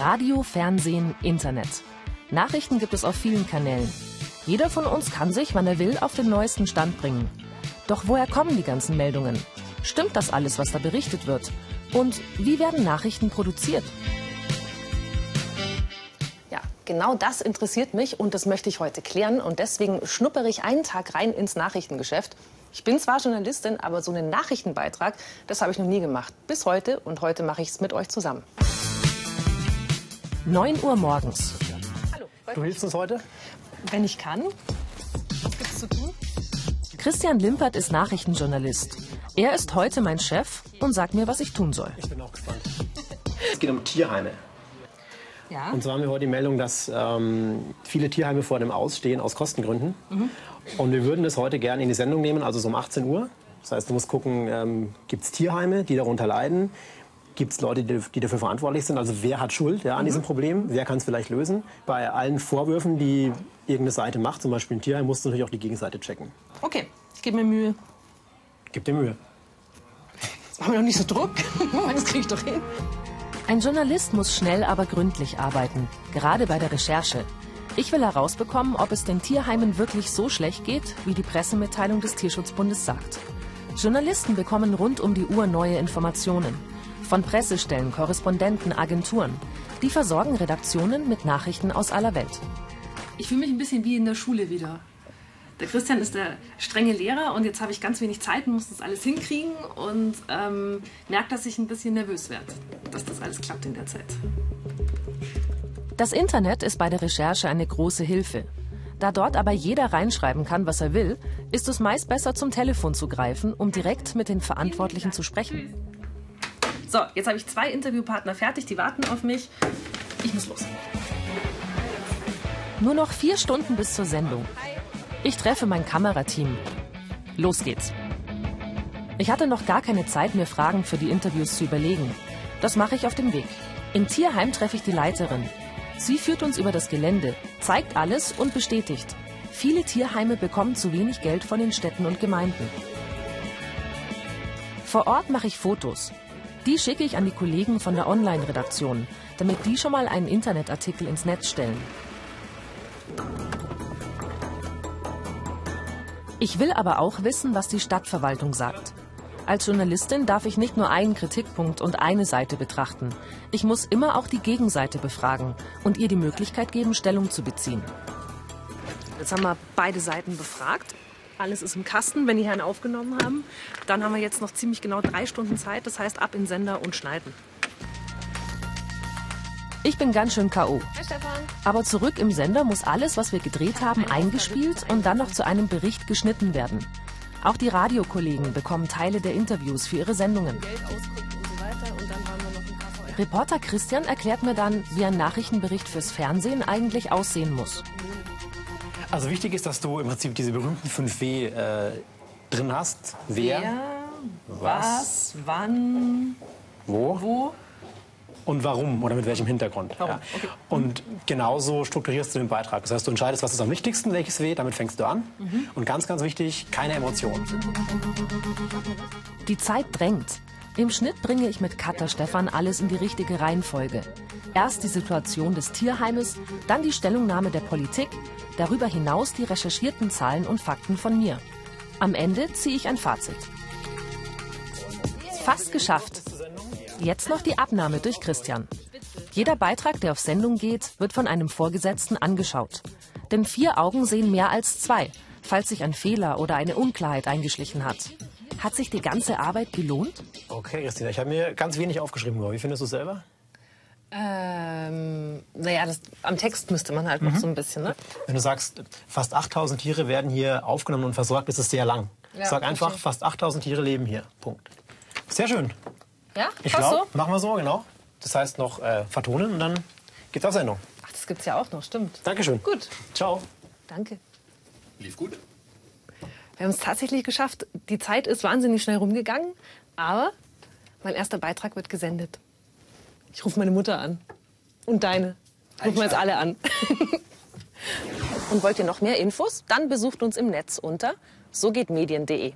Radio, Fernsehen, Internet. Nachrichten gibt es auf vielen Kanälen. Jeder von uns kann sich, wann er will, auf den neuesten Stand bringen. Doch woher kommen die ganzen Meldungen? Stimmt das alles, was da berichtet wird? Und wie werden Nachrichten produziert? Ja, genau das interessiert mich und das möchte ich heute klären. Und deswegen schnuppere ich einen Tag rein ins Nachrichtengeschäft. Ich bin zwar Journalistin, aber so einen Nachrichtenbeitrag, das habe ich noch nie gemacht. Bis heute und heute mache ich es mit euch zusammen. 9 Uhr morgens. Hallo. Du hilfst uns heute? Wenn ich kann. Was gibt's zu tun? Christian Limpert ist Nachrichtenjournalist. Er ist heute mein Chef und sagt mir, was ich tun soll. Ich bin auch gespannt. Es geht um Tierheime. Ja. Und zwar haben wir heute die Meldung, dass ähm, viele Tierheime vor dem Ausstehen aus Kostengründen. Und wir würden das heute gerne in die Sendung nehmen, also so um 18 Uhr. Das heißt, du musst gucken, ähm, gibt es Tierheime, die darunter leiden? Gibt es Leute, die, die dafür verantwortlich sind? Also wer hat Schuld ja, an diesem Problem? Wer kann es vielleicht lösen? Bei allen Vorwürfen, die irgendeine Seite macht, zum Beispiel ein Tierheim, musst du natürlich auch die Gegenseite checken. Okay, ich gebe mir Mühe. Gib dir Mühe. Jetzt machen wir doch nicht so Druck. Das kriege ich doch hin. Ein Journalist muss schnell, aber gründlich arbeiten, gerade bei der Recherche. Ich will herausbekommen, ob es den Tierheimen wirklich so schlecht geht, wie die Pressemitteilung des Tierschutzbundes sagt. Journalisten bekommen rund um die Uhr neue Informationen. Von Pressestellen, Korrespondenten, Agenturen. Die versorgen Redaktionen mit Nachrichten aus aller Welt. Ich fühle mich ein bisschen wie in der Schule wieder. Der Christian ist der strenge Lehrer und jetzt habe ich ganz wenig Zeit und muss das alles hinkriegen und ähm, merke, dass ich ein bisschen nervös werde, dass das alles klappt in der Zeit. Das Internet ist bei der Recherche eine große Hilfe. Da dort aber jeder reinschreiben kann, was er will, ist es meist besser, zum Telefon zu greifen, um direkt mit den Verantwortlichen zu sprechen. So, jetzt habe ich zwei Interviewpartner fertig, die warten auf mich. Ich muss los. Nur noch vier Stunden bis zur Sendung. Ich treffe mein Kamerateam. Los geht's. Ich hatte noch gar keine Zeit, mir Fragen für die Interviews zu überlegen. Das mache ich auf dem Weg. Im Tierheim treffe ich die Leiterin. Sie führt uns über das Gelände, zeigt alles und bestätigt. Viele Tierheime bekommen zu wenig Geld von den Städten und Gemeinden. Vor Ort mache ich Fotos. Die schicke ich an die Kollegen von der Online-Redaktion, damit die schon mal einen Internetartikel ins Netz stellen. Ich will aber auch wissen, was die Stadtverwaltung sagt. Als Journalistin darf ich nicht nur einen Kritikpunkt und eine Seite betrachten. Ich muss immer auch die Gegenseite befragen und ihr die Möglichkeit geben, Stellung zu beziehen. Jetzt haben wir beide Seiten befragt. Alles ist im Kasten, wenn die Herren aufgenommen haben. Dann haben wir jetzt noch ziemlich genau drei Stunden Zeit. Das heißt, ab in Sender und schneiden. Ich bin ganz schön K.O. Aber zurück im Sender muss alles, was wir gedreht haben, eingespielt und dann noch zu einem Bericht geschnitten werden. Auch die Radiokollegen bekommen Teile der Interviews für ihre Sendungen. Reporter Christian erklärt mir dann, wie ein Nachrichtenbericht fürs Fernsehen eigentlich aussehen muss. Also wichtig ist, dass du im Prinzip diese berühmten 5W äh, drin hast. Wer, was, wann, wo, wo. und warum oder mit welchem Hintergrund. Warum, Ja. okay. Und genauso strukturierst du den Beitrag. Das heißt, du entscheidest, was ist am wichtigsten, welches W, damit fängst du an. Mhm. Und ganz, ganz wichtig, keine Emotionen. Die Zeit drängt. Im Schnitt bringe ich mit Cutter Stefan alles in die richtige Reihenfolge. Erst die Situation des Tierheimes, dann die Stellungnahme der Politik, darüber hinaus die recherchierten Zahlen und Fakten von mir. Am Ende ziehe ich ein Fazit. Fast geschafft. Jetzt noch die Abnahme durch Christian. Jeder Beitrag, der auf Sendung geht, wird von einem Vorgesetzten angeschaut. Denn vier Augen sehen mehr als zwei, falls sich ein Fehler oder eine Unklarheit eingeschlichen hat. Hat sich die ganze Arbeit gelohnt? Okay, Christina, ich habe mir ganz wenig aufgeschrieben. Wie findest du es selber? Ähm, naja, das, am Text müsste man halt noch so ein bisschen, ne? Wenn du sagst, fast 8000 Tiere werden hier aufgenommen und versorgt, ist es sehr lang. Ja, Sag einfach, verstehe. fast 8000 Tiere leben hier. Punkt. Sehr schön. Ja, Ich glaube, so? machen wir so, genau. Das heißt noch äh, vertonen und dann geht's auf Sendung. Ach, das gibt's ja auch noch, stimmt. Dankeschön. Gut, Ciao. danke. Lief gut. Wir haben es tatsächlich geschafft. Die Zeit ist wahnsinnig schnell rumgegangen, aber mein erster Beitrag wird gesendet. Ich rufe meine Mutter an. Und deine. Rufen wir jetzt alle an. Und wollt ihr noch mehr Infos? Dann besucht uns im Netz unter sogehtmedien.de.